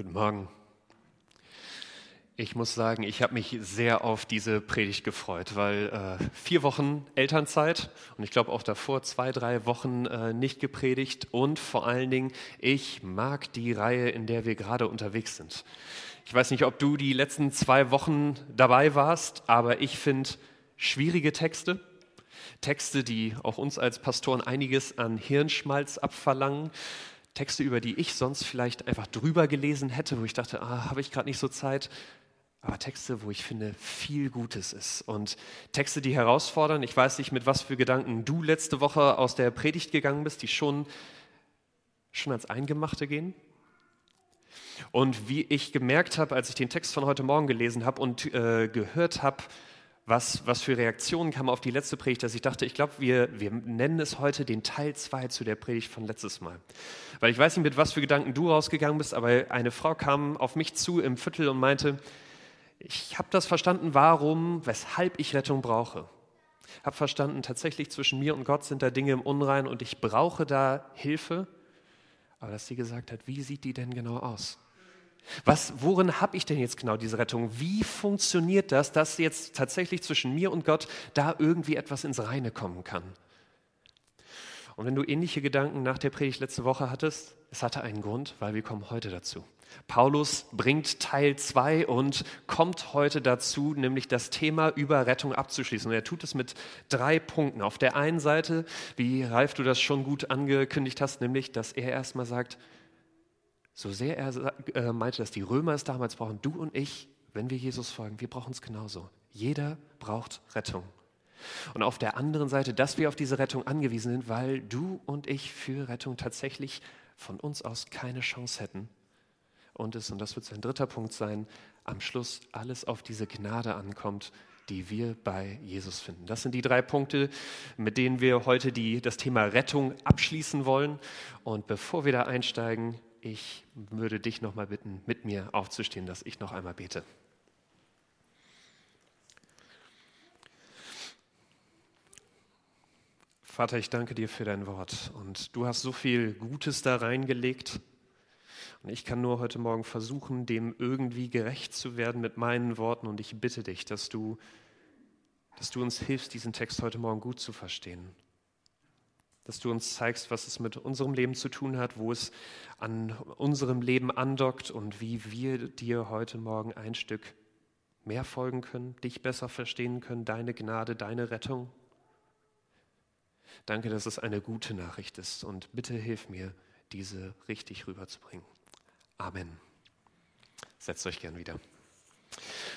Guten Morgen. Ich muss sagen, ich habe mich sehr auf diese Predigt gefreut, weil äh, vier Wochen Elternzeit und ich glaube auch davor zwei, drei Wochen äh, nicht gepredigt und vor allen Dingen, ich mag die Reihe, in der wir gerade unterwegs sind. Ich weiß nicht, ob du die letzten zwei Wochen dabei warst, aber ich finde schwierige Texte, Texte, die auch uns als Pastoren einiges an Hirnschmalz abverlangen, Texte, über die ich sonst vielleicht einfach drüber gelesen hätte, wo ich dachte, ah, habe ich gerade nicht so Zeit aber Texte, wo ich finde, viel Gutes ist. Und Texte, die herausfordern. Ich weiß nicht, mit was für Gedanken du letzte Woche aus der Predigt gegangen bist, die schon, schon als Eingemachte gehen. Und wie ich gemerkt habe, als ich den Text von heute Morgen gelesen habe und äh, gehört habe, was, was für Reaktionen kamen auf die letzte Predigt, dass ich dachte, ich glaube, wir, wir nennen es heute den Teil 2 zu der Predigt von letztes Mal. Weil ich weiß nicht, mit was für Gedanken du rausgegangen bist, aber eine Frau kam auf mich zu im Viertel und meinte, ich habe das verstanden, warum, weshalb ich Rettung brauche. Ich Habe verstanden, tatsächlich zwischen mir und Gott sind da Dinge im Unrein und ich brauche da Hilfe. Aber dass sie gesagt hat, wie sieht die denn genau aus? Was, worin habe ich denn jetzt genau diese Rettung? Wie funktioniert das, dass jetzt tatsächlich zwischen mir und Gott da irgendwie etwas ins Reine kommen kann? Und wenn du ähnliche Gedanken nach der Predigt letzte Woche hattest, es hatte einen Grund, weil wir kommen heute dazu. Paulus bringt Teil 2 und kommt heute dazu, nämlich das Thema über Rettung abzuschließen. Und er tut es mit drei Punkten. Auf der einen Seite, wie Ralf du das schon gut angekündigt hast, nämlich, dass er erstmal sagt, so sehr er äh, meinte, dass die Römer es damals brauchen, du und ich, wenn wir Jesus folgen, wir brauchen es genauso. Jeder braucht Rettung. Und auf der anderen Seite, dass wir auf diese Rettung angewiesen sind, weil du und ich für Rettung tatsächlich von uns aus keine Chance hätten und es, und das wird sein dritter Punkt sein, am Schluss alles auf diese Gnade ankommt, die wir bei Jesus finden. Das sind die drei Punkte, mit denen wir heute die, das Thema Rettung abschließen wollen. Und bevor wir da einsteigen, ich würde dich nochmal bitten, mit mir aufzustehen, dass ich noch einmal bete. Vater, ich danke dir für dein Wort und du hast so viel Gutes da reingelegt und ich kann nur heute Morgen versuchen, dem irgendwie gerecht zu werden mit meinen Worten. Und ich bitte dich, dass du, dass du uns hilfst, diesen Text heute Morgen gut zu verstehen. Dass du uns zeigst, was es mit unserem Leben zu tun hat, wo es an unserem Leben andockt und wie wir dir heute Morgen ein Stück mehr folgen können, dich besser verstehen können, deine Gnade, deine Rettung. Danke, dass es eine gute Nachricht ist und bitte hilf mir, diese richtig rüberzubringen. Amen. Setzt euch gern wieder.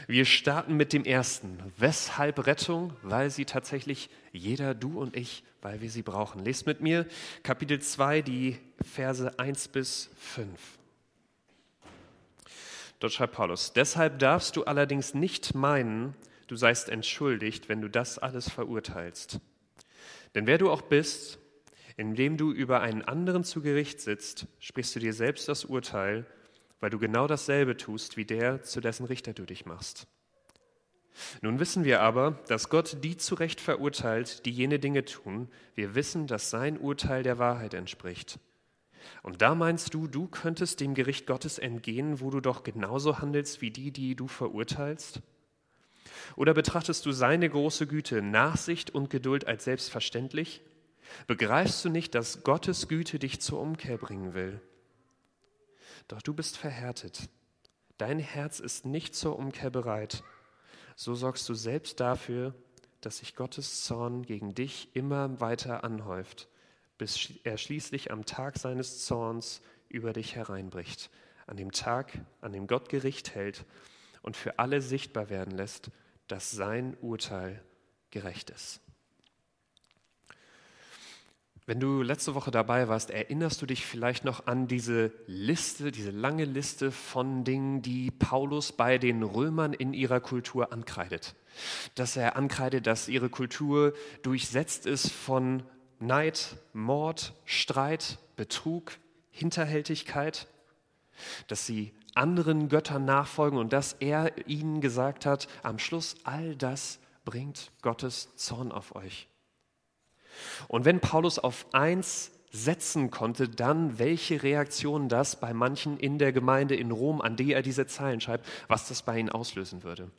Wir starten mit dem ersten. Weshalb Rettung? Weil sie tatsächlich jeder, du und ich, weil wir sie brauchen. Lest mit mir Kapitel 2, die Verse 1 bis 5. Dort schreibt Paulus, deshalb darfst du allerdings nicht meinen, du seist entschuldigt, wenn du das alles verurteilst. Denn wer du auch bist, indem du über einen anderen zu Gericht sitzt, sprichst du dir selbst das Urteil, weil du genau dasselbe tust wie der, zu dessen Richter du dich machst. Nun wissen wir aber, dass Gott die zu Recht verurteilt, die jene Dinge tun. Wir wissen, dass sein Urteil der Wahrheit entspricht. Und da meinst du, du könntest dem Gericht Gottes entgehen, wo du doch genauso handelst wie die, die du verurteilst? Oder betrachtest du seine große Güte, Nachsicht und Geduld als selbstverständlich? Begreifst du nicht, dass Gottes Güte dich zur Umkehr bringen will? Doch du bist verhärtet. Dein Herz ist nicht zur Umkehr bereit. So sorgst du selbst dafür, dass sich Gottes Zorn gegen dich immer weiter anhäuft, bis er schließlich am Tag seines Zorns über dich hereinbricht, an dem Tag, an dem Gott Gericht hält und für alle sichtbar werden lässt, dass sein Urteil gerecht ist. Wenn du letzte Woche dabei warst, erinnerst du dich vielleicht noch an diese Liste, diese lange Liste von Dingen, die Paulus bei den Römern in ihrer Kultur ankreidet. Dass er ankreidet, dass ihre Kultur durchsetzt ist von Neid, Mord, Streit, Betrug, Hinterhältigkeit, dass sie anderen Göttern nachfolgen und dass er ihnen gesagt hat, am Schluss all das bringt Gottes Zorn auf euch. Und wenn Paulus auf eins setzen konnte, dann welche Reaktion das bei manchen in der Gemeinde in Rom, an die er diese Zeilen schreibt, was das bei ihnen auslösen würde.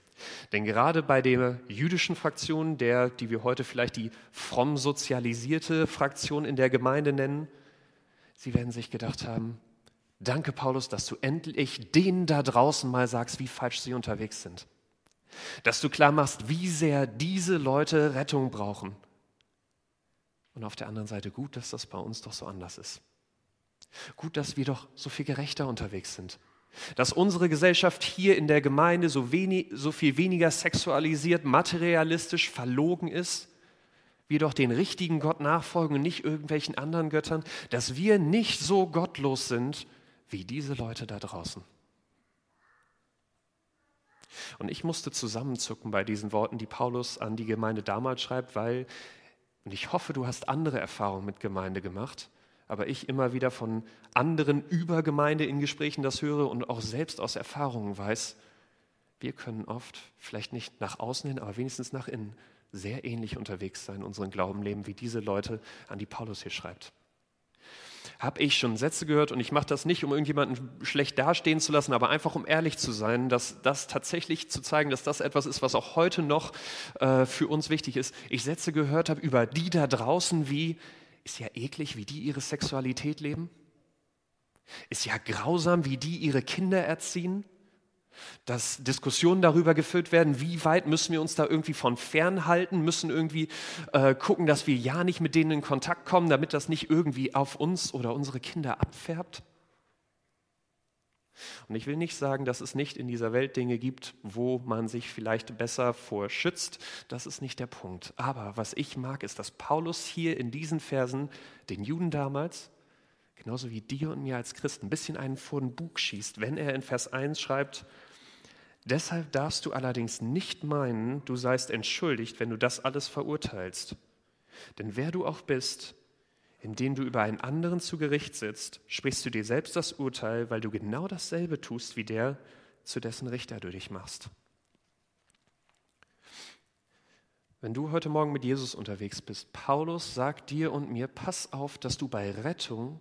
Denn gerade bei der jüdischen Fraktion, der, die wir heute vielleicht die fromm sozialisierte Fraktion in der Gemeinde nennen, sie werden sich gedacht haben, danke Paulus, dass du endlich denen da draußen mal sagst, wie falsch sie unterwegs sind. Dass du klar machst, wie sehr diese Leute Rettung brauchen und auf der anderen Seite gut, dass das bei uns doch so anders ist. Gut, dass wir doch so viel gerechter unterwegs sind. Dass unsere Gesellschaft hier in der Gemeinde so, wenig, so viel weniger sexualisiert, materialistisch, verlogen ist. Wir doch den richtigen Gott nachfolgen und nicht irgendwelchen anderen Göttern. Dass wir nicht so gottlos sind wie diese Leute da draußen. Und ich musste zusammenzucken bei diesen Worten, die Paulus an die Gemeinde damals schreibt, weil und ich hoffe, du hast andere Erfahrungen mit Gemeinde gemacht, aber ich immer wieder von anderen über Gemeinde in Gesprächen das höre und auch selbst aus Erfahrungen weiß, wir können oft, vielleicht nicht nach außen hin, aber wenigstens nach innen, sehr ähnlich unterwegs sein, unseren Glauben leben, wie diese Leute, an die Paulus hier schreibt habe ich schon Sätze gehört und ich mache das nicht, um irgendjemanden schlecht dastehen zu lassen, aber einfach um ehrlich zu sein, dass das tatsächlich zu zeigen, dass das etwas ist, was auch heute noch äh, für uns wichtig ist. Ich Sätze gehört habe über die da draußen, wie ist ja eklig, wie die ihre Sexualität leben. Ist ja grausam, wie die ihre Kinder erziehen dass Diskussionen darüber geführt werden, wie weit müssen wir uns da irgendwie von fernhalten, müssen irgendwie äh, gucken, dass wir ja nicht mit denen in Kontakt kommen, damit das nicht irgendwie auf uns oder unsere Kinder abfärbt. Und ich will nicht sagen, dass es nicht in dieser Welt Dinge gibt, wo man sich vielleicht besser vor schützt. Das ist nicht der Punkt. Aber was ich mag, ist, dass Paulus hier in diesen Versen den Juden damals, genauso wie dir und mir als Christen, ein bisschen einen vor den Bug schießt, wenn er in Vers 1 schreibt, Deshalb darfst du allerdings nicht meinen, du seist entschuldigt, wenn du das alles verurteilst. Denn wer du auch bist, indem du über einen anderen zu Gericht sitzt, sprichst du dir selbst das Urteil, weil du genau dasselbe tust wie der, zu dessen Richter du dich machst. Wenn du heute Morgen mit Jesus unterwegs bist, Paulus sagt dir und mir, pass auf, dass du bei Rettung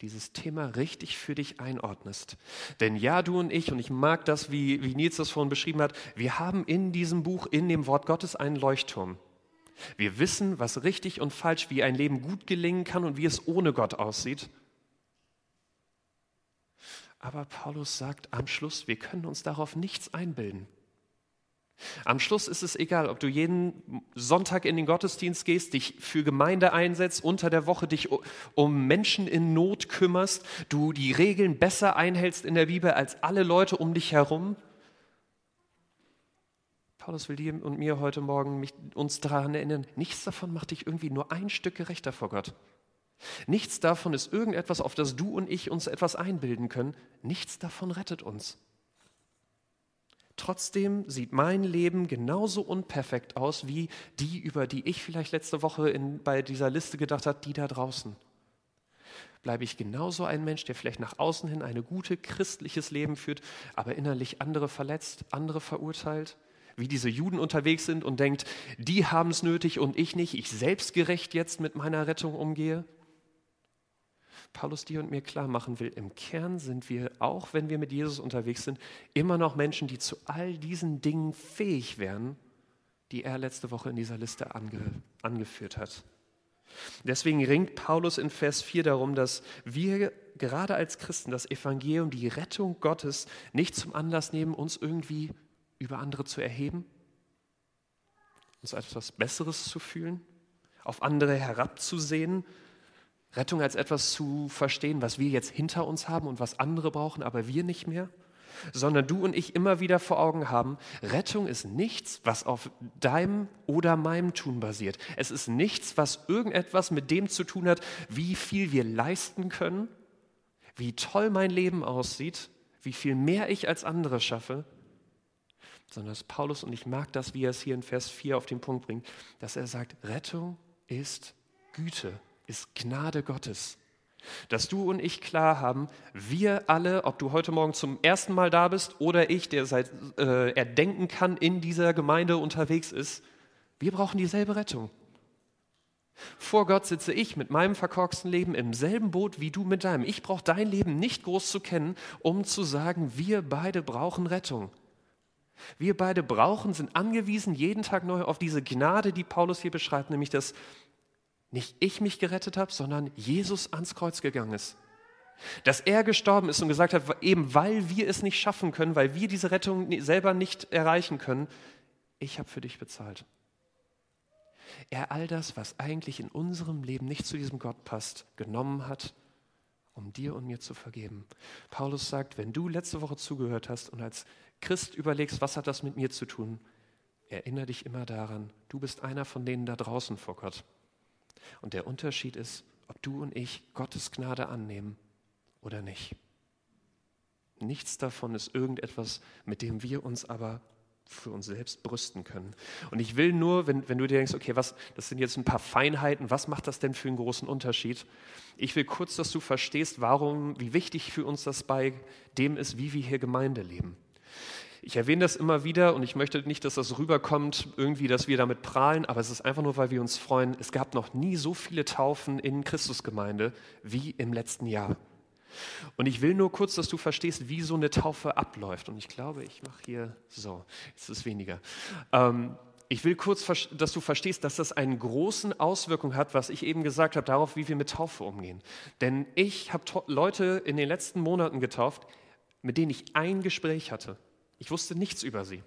dieses Thema richtig für dich einordnest. Denn ja, du und ich, und ich mag das, wie, wie Nils das vorhin beschrieben hat, wir haben in diesem Buch, in dem Wort Gottes einen Leuchtturm. Wir wissen, was richtig und falsch, wie ein Leben gut gelingen kann und wie es ohne Gott aussieht. Aber Paulus sagt am Schluss, wir können uns darauf nichts einbilden. Am Schluss ist es egal, ob du jeden Sonntag in den Gottesdienst gehst, dich für Gemeinde einsetzt, unter der Woche dich um Menschen in Not kümmerst, du die Regeln besser einhältst in der Bibel als alle Leute um dich herum. Paulus will dir und mir heute Morgen mich, uns daran erinnern, nichts davon macht dich irgendwie nur ein Stück gerechter vor Gott. Nichts davon ist irgendetwas, auf das du und ich uns etwas einbilden können. Nichts davon rettet uns. Trotzdem sieht mein Leben genauso unperfekt aus wie die, über die ich vielleicht letzte Woche in, bei dieser Liste gedacht habe, die da draußen. Bleibe ich genauso ein Mensch, der vielleicht nach außen hin ein gute christliches Leben führt, aber innerlich andere verletzt, andere verurteilt? Wie diese Juden unterwegs sind und denkt, die haben es nötig und ich nicht, ich selbstgerecht jetzt mit meiner Rettung umgehe? Paulus dir und mir klar machen will, im Kern sind wir, auch wenn wir mit Jesus unterwegs sind, immer noch Menschen, die zu all diesen Dingen fähig wären, die er letzte Woche in dieser Liste ange, angeführt hat. Deswegen ringt Paulus in Vers 4 darum, dass wir gerade als Christen das Evangelium, die Rettung Gottes nicht zum Anlass nehmen, uns irgendwie über andere zu erheben, uns etwas Besseres zu fühlen, auf andere herabzusehen, Rettung als etwas zu verstehen, was wir jetzt hinter uns haben und was andere brauchen, aber wir nicht mehr, sondern du und ich immer wieder vor Augen haben, Rettung ist nichts, was auf deinem oder meinem Tun basiert. Es ist nichts, was irgendetwas mit dem zu tun hat, wie viel wir leisten können, wie toll mein Leben aussieht, wie viel mehr ich als andere schaffe, sondern dass Paulus, und ich mag das, wie er es hier in Vers 4 auf den Punkt bringt, dass er sagt, Rettung ist Güte ist Gnade Gottes. Dass du und ich klar haben, wir alle, ob du heute Morgen zum ersten Mal da bist oder ich, der seit äh, er denken kann, in dieser Gemeinde unterwegs ist, wir brauchen dieselbe Rettung. Vor Gott sitze ich mit meinem verkorksten Leben im selben Boot wie du mit deinem. Ich brauche dein Leben nicht groß zu kennen, um zu sagen, wir beide brauchen Rettung. Wir beide brauchen, sind angewiesen jeden Tag neu auf diese Gnade, die Paulus hier beschreibt, nämlich dass nicht ich mich gerettet habe, sondern Jesus ans Kreuz gegangen ist. Dass er gestorben ist und gesagt hat, eben weil wir es nicht schaffen können, weil wir diese Rettung selber nicht erreichen können, ich habe für dich bezahlt. Er all das, was eigentlich in unserem Leben nicht zu diesem Gott passt, genommen hat, um dir und mir zu vergeben. Paulus sagt, wenn du letzte Woche zugehört hast und als Christ überlegst, was hat das mit mir zu tun, erinnere dich immer daran, du bist einer von denen da draußen vor Gott. Und der Unterschied ist, ob du und ich Gottes Gnade annehmen oder nicht. Nichts davon ist irgendetwas, mit dem wir uns aber für uns selbst brüsten können. Und ich will nur, wenn, wenn du dir denkst, okay, was, das sind jetzt ein paar Feinheiten, was macht das denn für einen großen Unterschied? Ich will kurz, dass du verstehst, warum, wie wichtig für uns das bei dem ist, wie wir hier Gemeinde leben. Ich erwähne das immer wieder und ich möchte nicht, dass das rüberkommt, irgendwie, dass wir damit prahlen, aber es ist einfach nur, weil wir uns freuen. Es gab noch nie so viele Taufen in Christusgemeinde wie im letzten Jahr. Und ich will nur kurz, dass du verstehst, wie so eine Taufe abläuft. Und ich glaube, ich mache hier so, jetzt ist weniger. Ähm, ich will kurz, dass du verstehst, dass das eine große Auswirkung hat, was ich eben gesagt habe, darauf, wie wir mit Taufe umgehen. Denn ich habe Leute in den letzten Monaten getauft, mit denen ich ein Gespräch hatte. Ich wusste nichts über sie.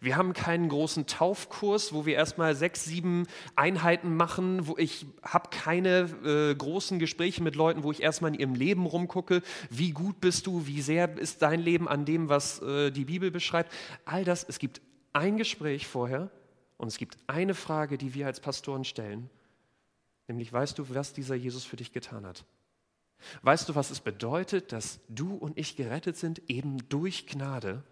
Wir haben keinen großen Taufkurs, wo wir erstmal sechs, sieben Einheiten machen, wo ich habe keine äh, großen Gespräche mit Leuten, wo ich erstmal in ihrem Leben rumgucke, wie gut bist du, wie sehr ist dein Leben an dem, was äh, die Bibel beschreibt. All das, es gibt ein Gespräch vorher und es gibt eine Frage, die wir als Pastoren stellen, nämlich weißt du, was dieser Jesus für dich getan hat? Weißt du, was es bedeutet, dass du und ich gerettet sind, eben durch Gnade?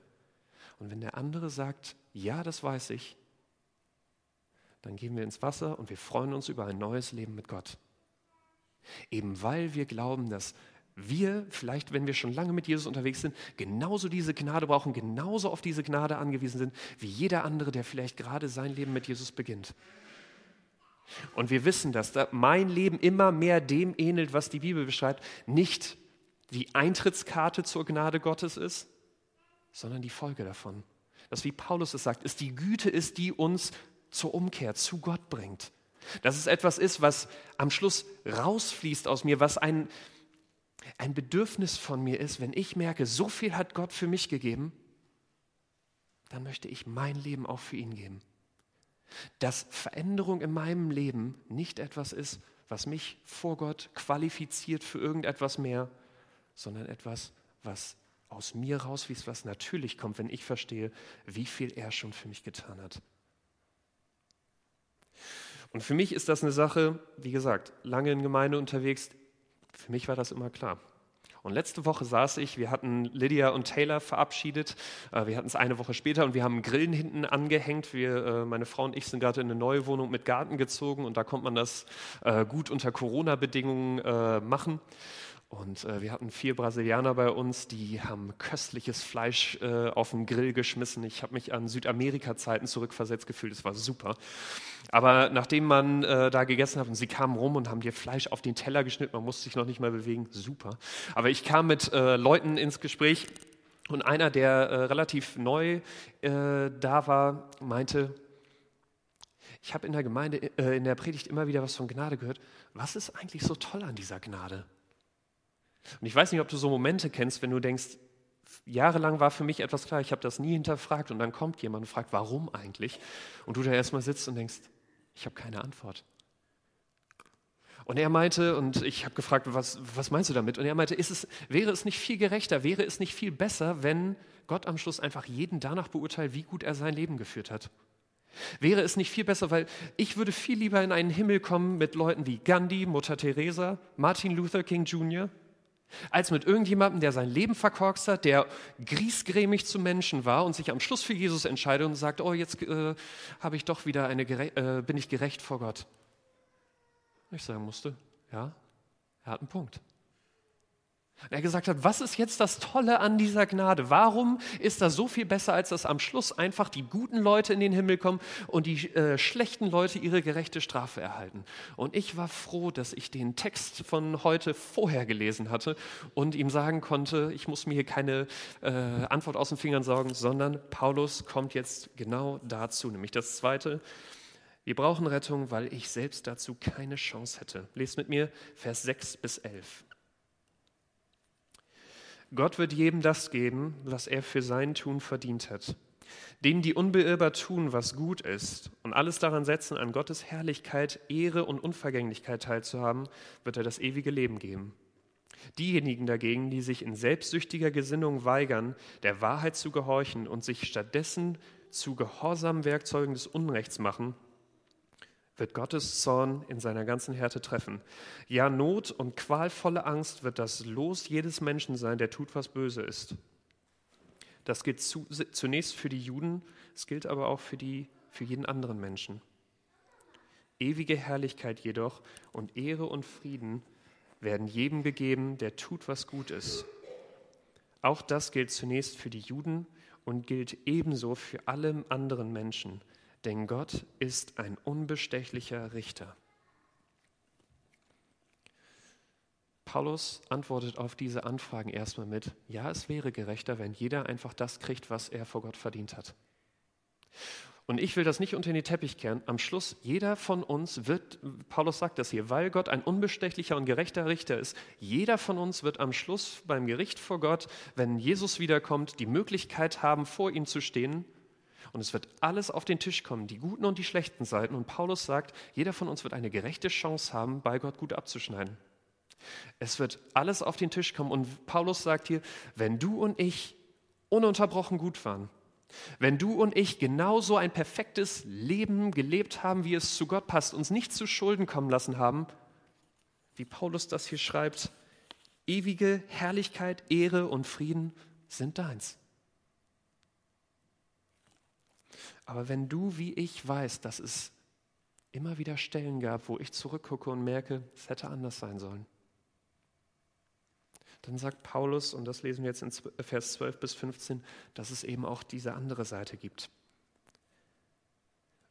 Und wenn der andere sagt, ja, das weiß ich, dann gehen wir ins Wasser und wir freuen uns über ein neues Leben mit Gott. Eben weil wir glauben, dass wir, vielleicht wenn wir schon lange mit Jesus unterwegs sind, genauso diese Gnade brauchen, genauso auf diese Gnade angewiesen sind, wie jeder andere, der vielleicht gerade sein Leben mit Jesus beginnt. Und wir wissen, dass mein Leben immer mehr dem ähnelt, was die Bibel beschreibt, nicht die Eintrittskarte zur Gnade Gottes ist, sondern die Folge davon. Das, wie Paulus es sagt, ist die Güte ist, die uns zur Umkehr, zu Gott bringt. Dass es etwas ist, was am Schluss rausfließt aus mir, was ein, ein Bedürfnis von mir ist, wenn ich merke, so viel hat Gott für mich gegeben, dann möchte ich mein Leben auch für ihn geben. Dass Veränderung in meinem Leben nicht etwas ist, was mich vor Gott qualifiziert für irgendetwas mehr, sondern etwas, was aus mir rausfließt, was natürlich kommt, wenn ich verstehe, wie viel er schon für mich getan hat. Und für mich ist das eine Sache, wie gesagt, lange in Gemeinde unterwegs. Für mich war das immer klar. Und letzte Woche saß ich, wir hatten Lydia und Taylor verabschiedet. Äh, wir hatten es eine Woche später und wir haben Grillen hinten angehängt. Wir, äh, meine Frau und ich sind gerade in eine neue Wohnung mit Garten gezogen und da konnte man das äh, gut unter Corona-Bedingungen machen. Und wir hatten vier Brasilianer bei uns, die haben köstliches Fleisch auf den Grill geschmissen. Ich habe mich an Südamerika-Zeiten zurückversetzt gefühlt, es war super. Aber nachdem man äh, da gegessen hat und sie kamen rum und haben dir Fleisch auf den Teller geschnitten, man musste sich noch nicht mal bewegen, super. Aber ich kam mit äh, Leuten ins Gespräch und einer, der äh, relativ neu äh, da war, meinte, ich habe in der Gemeinde, in der Predigt immer wieder was von Gnade gehört. Was ist eigentlich so toll an dieser Gnade? Und ich weiß nicht, ob du so Momente kennst, wenn du denkst, jahrelang war für mich etwas klar, ich habe das nie hinterfragt und dann kommt jemand und fragt, warum eigentlich? Und du da erstmal sitzt und denkst, ich habe keine Antwort. Und er meinte, und ich habe gefragt, was, was meinst du damit? Und er meinte, es, wäre es nicht viel gerechter, wäre es nicht viel besser, wenn Gott am Schluss einfach jeden danach beurteilt, wie gut er sein Leben geführt hat? Wäre es nicht viel besser, weil ich würde viel lieber in einen Himmel kommen mit Leuten wie Gandhi, Mutter Teresa, Martin Luther King Jr., als mit irgendjemandem, der sein Leben verkorkst hat, der griesgrämig zu Menschen war und sich am Schluss für Jesus entscheidet und sagt, oh, jetzt äh, habe ich doch wieder eine, äh, bin ich gerecht vor Gott. Ich sagen musste, ja, er hat einen Punkt. Und er gesagt hat, was ist jetzt das Tolle an dieser Gnade? Warum ist das so viel besser, als dass am Schluss einfach die guten Leute in den Himmel kommen und die äh, schlechten Leute ihre gerechte Strafe erhalten? Und ich war froh, dass ich den Text von heute vorher gelesen hatte und ihm sagen konnte, ich muss mir hier keine äh, Antwort aus den Fingern saugen, sondern Paulus kommt jetzt genau dazu, nämlich das Zweite. Wir brauchen Rettung, weil ich selbst dazu keine Chance hätte. Lest mit mir Vers 6 bis 11. Gott wird jedem das geben, was er für sein Tun verdient hat. Denen, die unbeirrbar tun, was gut ist und alles daran setzen, an Gottes Herrlichkeit, Ehre und Unvergänglichkeit teilzuhaben, wird er das ewige Leben geben. Diejenigen dagegen, die sich in selbstsüchtiger Gesinnung weigern, der Wahrheit zu gehorchen und sich stattdessen zu gehorsamen Werkzeugen des Unrechts machen, wird Gottes Zorn in seiner ganzen Härte treffen. Ja, Not und qualvolle Angst wird das Los jedes Menschen sein, der tut, was böse ist. Das gilt zu, zunächst für die Juden, es gilt aber auch für, die, für jeden anderen Menschen. Ewige Herrlichkeit jedoch und Ehre und Frieden werden jedem gegeben, der tut, was gut ist. Auch das gilt zunächst für die Juden und gilt ebenso für alle anderen Menschen denn Gott ist ein unbestechlicher Richter. Paulus antwortet auf diese Anfragen erstmal mit, ja, es wäre gerechter, wenn jeder einfach das kriegt, was er vor Gott verdient hat. Und ich will das nicht unter den Teppich kehren. Am Schluss, jeder von uns wird, Paulus sagt das hier, weil Gott ein unbestechlicher und gerechter Richter ist, jeder von uns wird am Schluss beim Gericht vor Gott, wenn Jesus wiederkommt, die Möglichkeit haben, vor ihm zu stehen und es wird alles auf den Tisch kommen, die guten und die schlechten Seiten. Und Paulus sagt, jeder von uns wird eine gerechte Chance haben, bei Gott gut abzuschneiden. Es wird alles auf den Tisch kommen. Und Paulus sagt hier, wenn du und ich ununterbrochen gut waren, wenn du und ich genauso ein perfektes Leben gelebt haben, wie es zu Gott passt, uns nicht zu Schulden kommen lassen haben, wie Paulus das hier schreibt, ewige Herrlichkeit, Ehre und Frieden sind deins. Aber wenn du wie ich weißt, dass es immer wieder Stellen gab, wo ich zurückgucke und merke, es hätte anders sein sollen, dann sagt Paulus, und das lesen wir jetzt in Vers 12 bis 15, dass es eben auch diese andere Seite gibt.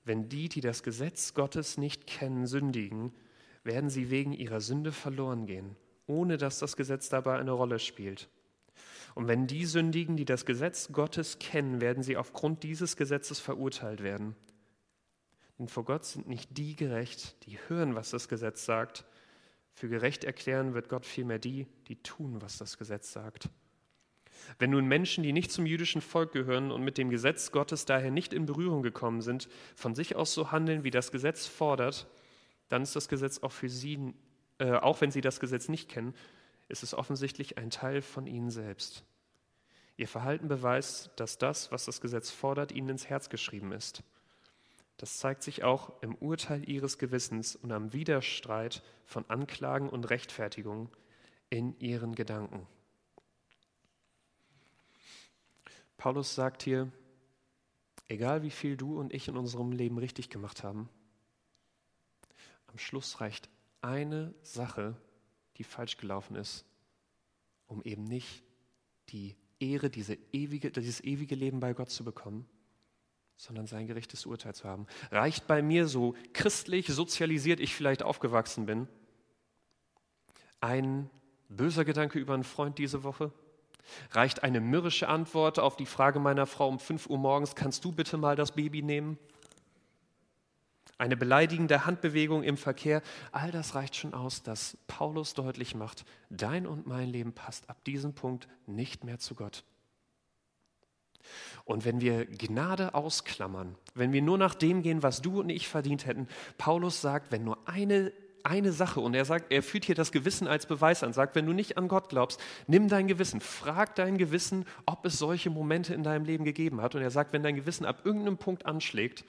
Wenn die, die das Gesetz Gottes nicht kennen, sündigen, werden sie wegen ihrer Sünde verloren gehen, ohne dass das Gesetz dabei eine Rolle spielt. Und wenn die sündigen, die das Gesetz Gottes kennen, werden sie aufgrund dieses Gesetzes verurteilt werden. Denn vor Gott sind nicht die gerecht, die hören, was das Gesetz sagt. Für gerecht erklären wird Gott vielmehr die, die tun, was das Gesetz sagt. Wenn nun Menschen, die nicht zum jüdischen Volk gehören und mit dem Gesetz Gottes daher nicht in Berührung gekommen sind, von sich aus so handeln, wie das Gesetz fordert, dann ist das Gesetz auch für sie, äh, auch wenn sie das Gesetz nicht kennen, ist es offensichtlich ein Teil von ihnen selbst. Ihr Verhalten beweist, dass das, was das Gesetz fordert, ihnen ins Herz geschrieben ist. Das zeigt sich auch im Urteil ihres Gewissens und am Widerstreit von Anklagen und Rechtfertigungen in ihren Gedanken. Paulus sagt hier, egal wie viel du und ich in unserem Leben richtig gemacht haben, am Schluss reicht eine Sache, die falsch gelaufen ist, um eben nicht die Ehre, diese ewige, dieses ewige Leben bei Gott zu bekommen, sondern sein gerechtes Urteil zu haben. Reicht bei mir so christlich sozialisiert ich vielleicht aufgewachsen bin, ein böser Gedanke über einen Freund diese Woche? Reicht eine mürrische Antwort auf die Frage meiner Frau um 5 Uhr morgens, kannst du bitte mal das Baby nehmen? Eine beleidigende Handbewegung im Verkehr, all das reicht schon aus, dass Paulus deutlich macht, dein und mein Leben passt ab diesem Punkt nicht mehr zu Gott. Und wenn wir Gnade ausklammern, wenn wir nur nach dem gehen, was du und ich verdient hätten, Paulus sagt, wenn nur eine, eine Sache, und er sagt, er führt hier das Gewissen als Beweis an, sagt, wenn du nicht an Gott glaubst, nimm dein Gewissen, frag dein Gewissen, ob es solche Momente in deinem Leben gegeben hat. Und er sagt, wenn dein Gewissen ab irgendeinem Punkt anschlägt,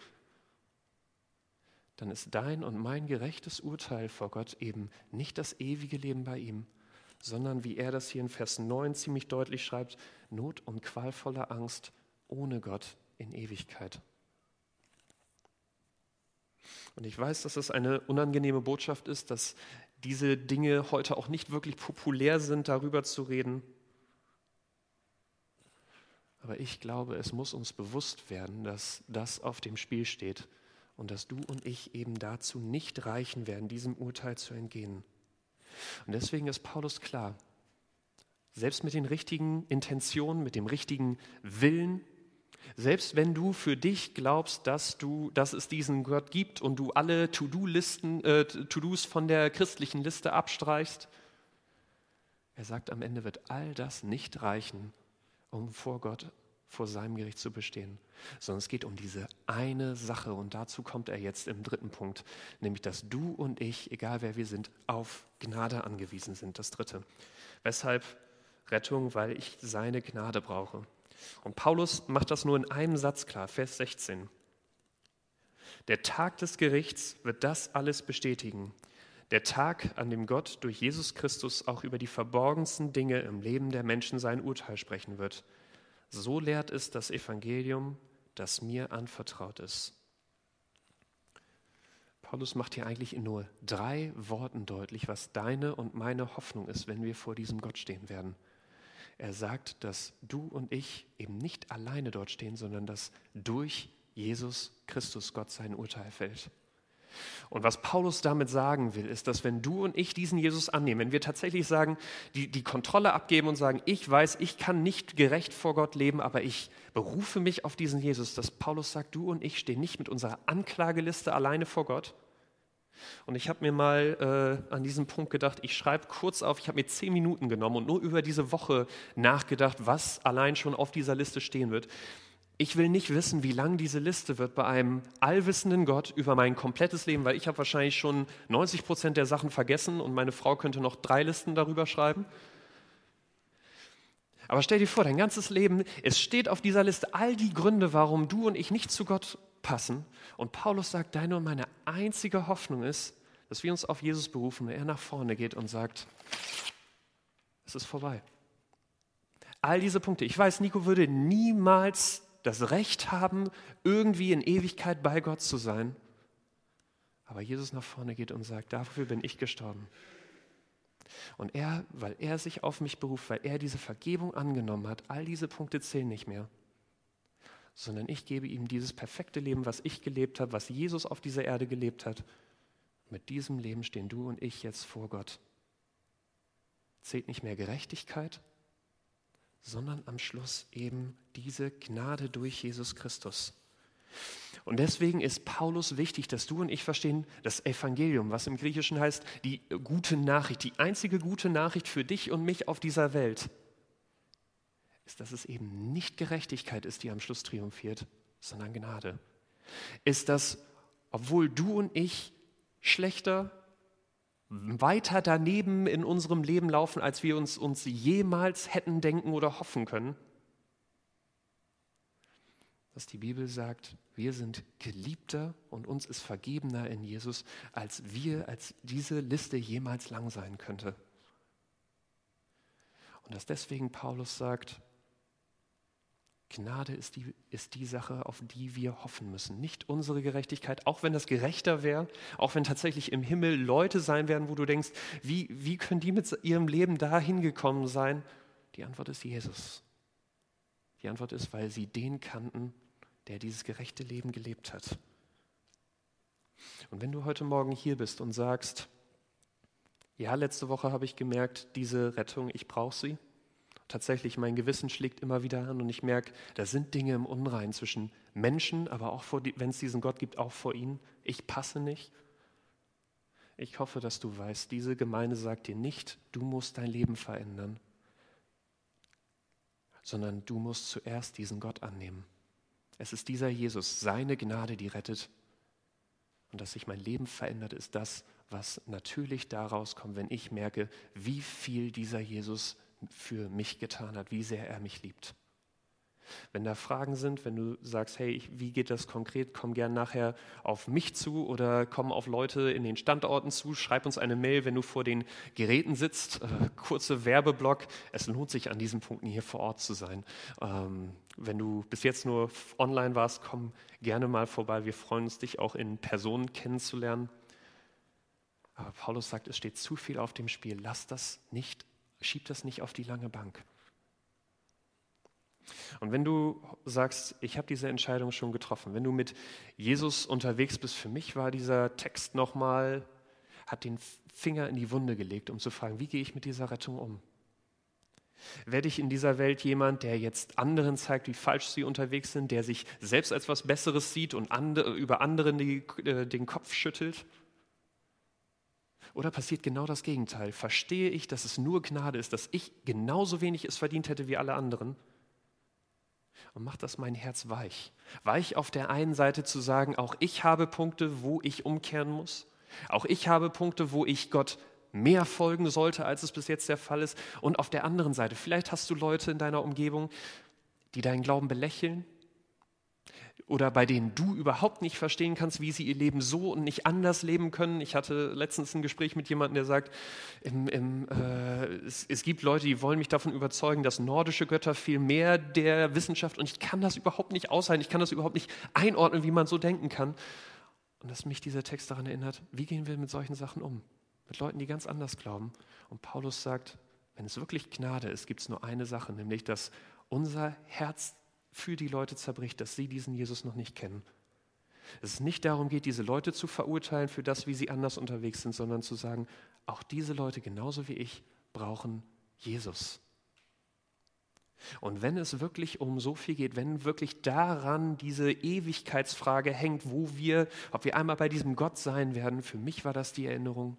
dann ist dein und mein gerechtes Urteil vor Gott eben nicht das ewige Leben bei ihm, sondern wie er das hier in Vers 9 ziemlich deutlich schreibt, Not und qualvolle Angst ohne Gott in Ewigkeit. Und ich weiß, dass es eine unangenehme Botschaft ist, dass diese Dinge heute auch nicht wirklich populär sind, darüber zu reden. Aber ich glaube, es muss uns bewusst werden, dass das auf dem Spiel steht und dass du und ich eben dazu nicht reichen werden, diesem Urteil zu entgehen. Und deswegen ist Paulus klar, selbst mit den richtigen Intentionen, mit dem richtigen Willen, selbst wenn du für dich glaubst, dass, du, dass es diesen Gott gibt und du alle To-Do-Listen, äh, To-Dos von der christlichen Liste abstreichst, er sagt, am Ende wird all das nicht reichen, um vor Gott, vor seinem Gericht zu bestehen, sondern es geht um diese eine Sache und dazu kommt er jetzt im dritten Punkt, nämlich dass du und ich, egal wer wir sind, auf Gnade angewiesen sind. Das dritte. Weshalb Rettung? Weil ich seine Gnade brauche. Und Paulus macht das nur in einem Satz klar, Vers 16. Der Tag des Gerichts wird das alles bestätigen. Der Tag, an dem Gott durch Jesus Christus auch über die verborgensten Dinge im Leben der Menschen sein Urteil sprechen wird. So lehrt es das Evangelium, das mir anvertraut ist. Paulus macht hier eigentlich in nur drei Worten deutlich, was deine und meine Hoffnung ist, wenn wir vor diesem Gott stehen werden. Er sagt, dass du und ich eben nicht alleine dort stehen, sondern dass durch Jesus Christus Gott sein Urteil fällt. Und was Paulus damit sagen will, ist, dass wenn du und ich diesen Jesus annehmen, wenn wir tatsächlich sagen, die, die Kontrolle abgeben und sagen, ich weiß, ich kann nicht gerecht vor Gott leben, aber ich berufe mich auf diesen Jesus, dass Paulus sagt, du und ich stehen nicht mit unserer Anklageliste alleine vor Gott, und ich habe mir mal äh, an diesem Punkt gedacht, ich schreibe kurz auf, ich habe mir zehn Minuten genommen und nur über diese Woche nachgedacht, was allein schon auf dieser Liste stehen wird. Ich will nicht wissen, wie lang diese Liste wird bei einem allwissenden Gott über mein komplettes Leben, weil ich habe wahrscheinlich schon 90 Prozent der Sachen vergessen und meine Frau könnte noch drei Listen darüber schreiben. Aber stell dir vor, dein ganzes Leben, es steht auf dieser Liste all die Gründe, warum du und ich nicht zu Gott passen. Und Paulus sagt, deine und meine einzige Hoffnung ist, dass wir uns auf Jesus berufen und er nach vorne geht und sagt, es ist vorbei. All diese Punkte. Ich weiß, Nico würde niemals das Recht haben, irgendwie in Ewigkeit bei Gott zu sein. Aber Jesus nach vorne geht und sagt, dafür bin ich gestorben. Und er, weil er sich auf mich beruft, weil er diese Vergebung angenommen hat, all diese Punkte zählen nicht mehr sondern ich gebe ihm dieses perfekte Leben, was ich gelebt habe, was Jesus auf dieser Erde gelebt hat. Mit diesem Leben stehen du und ich jetzt vor Gott. Zählt nicht mehr Gerechtigkeit, sondern am Schluss eben diese Gnade durch Jesus Christus. Und deswegen ist Paulus wichtig, dass du und ich verstehen, das Evangelium, was im Griechischen heißt, die gute Nachricht, die einzige gute Nachricht für dich und mich auf dieser Welt ist, dass es eben nicht Gerechtigkeit ist, die am Schluss triumphiert, sondern Gnade. Ist, dass, obwohl du und ich schlechter, weiter daneben in unserem Leben laufen, als wir uns, uns jemals hätten denken oder hoffen können, dass die Bibel sagt, wir sind geliebter und uns ist vergebener in Jesus, als wir, als diese Liste jemals lang sein könnte. Und dass deswegen Paulus sagt, Gnade ist die, ist die Sache, auf die wir hoffen müssen. Nicht unsere Gerechtigkeit, auch wenn das gerechter wäre, auch wenn tatsächlich im Himmel Leute sein werden, wo du denkst, wie, wie können die mit ihrem Leben dahin gekommen sein? Die Antwort ist Jesus. Die Antwort ist, weil sie den kannten, der dieses gerechte Leben gelebt hat. Und wenn du heute Morgen hier bist und sagst, ja, letzte Woche habe ich gemerkt, diese Rettung, ich brauche sie, tatsächlich, mein Gewissen schlägt immer wieder an und ich merke, da sind Dinge im Unrein zwischen Menschen, aber auch, wenn es diesen Gott gibt, auch vor ihnen. Ich passe nicht. Ich hoffe, dass du weißt, diese Gemeinde sagt dir nicht, du musst dein Leben verändern, sondern du musst zuerst diesen Gott annehmen. Es ist dieser Jesus, seine Gnade, die rettet. Und dass sich mein Leben verändert, ist das, was natürlich daraus kommt, wenn ich merke, wie viel dieser Jesus für mich getan hat, wie sehr er mich liebt. Wenn da Fragen sind, wenn du sagst, hey, wie geht das konkret, komm gern nachher auf mich zu oder komm auf Leute in den Standorten zu, schreib uns eine Mail, wenn du vor den Geräten sitzt. Äh, kurze Werbeblock. Es lohnt sich an diesen Punkten hier vor Ort zu sein. Ähm, wenn du bis jetzt nur online warst, komm gerne mal vorbei. Wir freuen uns, dich auch in Person kennenzulernen. Aber Paulus sagt, es steht zu viel auf dem Spiel. Lass das nicht, schieb das nicht auf die lange Bank. Und wenn du sagst, ich habe diese Entscheidung schon getroffen, wenn du mit Jesus unterwegs bist, für mich war dieser Text nochmal, hat den Finger in die Wunde gelegt, um zu fragen, wie gehe ich mit dieser Rettung um? Werde ich in dieser Welt jemand, der jetzt anderen zeigt, wie falsch sie unterwegs sind, der sich selbst als was Besseres sieht und andere, über anderen die, äh, den Kopf schüttelt? Oder passiert genau das Gegenteil? Verstehe ich, dass es nur Gnade ist, dass ich genauso wenig es verdient hätte wie alle anderen? und macht das mein Herz weich. Weich auf der einen Seite zu sagen, auch ich habe Punkte, wo ich umkehren muss. Auch ich habe Punkte, wo ich Gott mehr folgen sollte, als es bis jetzt der Fall ist. Und auf der anderen Seite, vielleicht hast du Leute in deiner Umgebung, die deinen Glauben belächeln, oder bei denen du überhaupt nicht verstehen kannst, wie sie ihr Leben so und nicht anders leben können. Ich hatte letztens ein Gespräch mit jemandem, der sagt, im, im, äh, es, es, gibt Leute, die wollen mich davon überzeugen, dass nordische Götter viel mehr der Wissenschaft und ich kann das überhaupt nicht aushalten, ich kann das überhaupt nicht einordnen, wie man so denken kann. Und dass mich dieser Text daran erinnert, wie gehen wir mit solchen Sachen um? Mit Leuten, die ganz anders glauben. Und Paulus sagt, wenn es wirklich Gnade ist, gibt es nur eine Sache, nämlich dass unser Herz für die Leute zerbricht, dass sie diesen Jesus noch nicht kennen. Dass es nicht darum geht, diese Leute zu verurteilen für das, wie sie anders unterwegs sind, sondern zu sagen, auch diese Leute, genauso wie ich, brauchen Jesus. Und wenn es wirklich um so viel geht, wenn wirklich daran diese Ewigkeitsfrage hängt, wo wir, ob wir einmal bei diesem Gott sein werden, für mich war das die Erinnerung,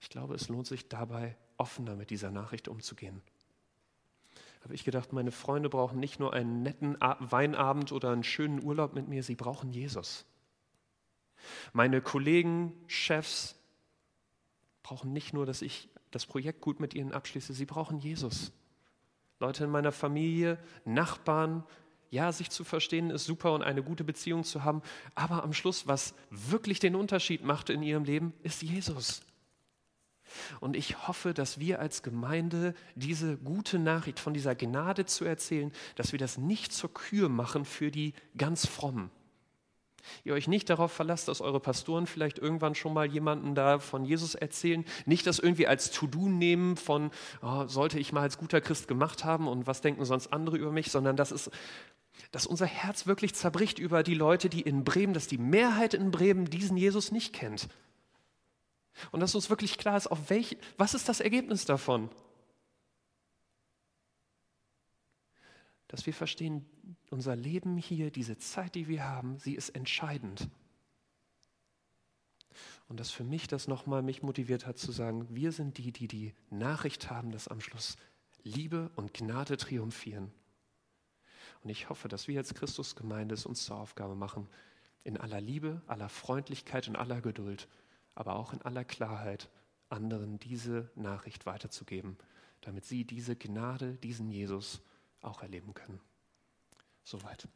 ich glaube, es lohnt sich dabei, offener mit dieser Nachricht umzugehen habe ich gedacht, meine Freunde brauchen nicht nur einen netten Weinabend oder einen schönen Urlaub mit mir, sie brauchen Jesus. Meine Kollegen, Chefs brauchen nicht nur, dass ich das Projekt gut mit ihnen abschließe, sie brauchen Jesus. Leute in meiner Familie, Nachbarn, ja, sich zu verstehen ist super und eine gute Beziehung zu haben, aber am Schluss, was wirklich den Unterschied macht in ihrem Leben, ist Jesus. Und ich hoffe, dass wir als Gemeinde diese gute Nachricht von dieser Gnade zu erzählen, dass wir das nicht zur Kür machen für die ganz frommen. Ihr euch nicht darauf verlasst, dass eure Pastoren vielleicht irgendwann schon mal jemanden da von Jesus erzählen, nicht das irgendwie als To-Do nehmen von, oh, sollte ich mal als guter Christ gemacht haben und was denken sonst andere über mich, sondern das ist, dass unser Herz wirklich zerbricht über die Leute, die in Bremen, dass die Mehrheit in Bremen diesen Jesus nicht kennt und dass uns wirklich klar ist, auf welch, was ist das Ergebnis davon? Dass wir verstehen, unser Leben hier, diese Zeit, die wir haben, sie ist entscheidend. Und dass für mich das nochmal mich motiviert hat zu sagen, wir sind die, die die Nachricht haben, dass am Schluss Liebe und Gnade triumphieren. Und ich hoffe, dass wir als Christusgemeinde es uns zur Aufgabe machen, in aller Liebe, aller Freundlichkeit und aller Geduld aber auch in aller Klarheit anderen diese Nachricht weiterzugeben, damit sie diese Gnade, diesen Jesus auch erleben können. Soweit.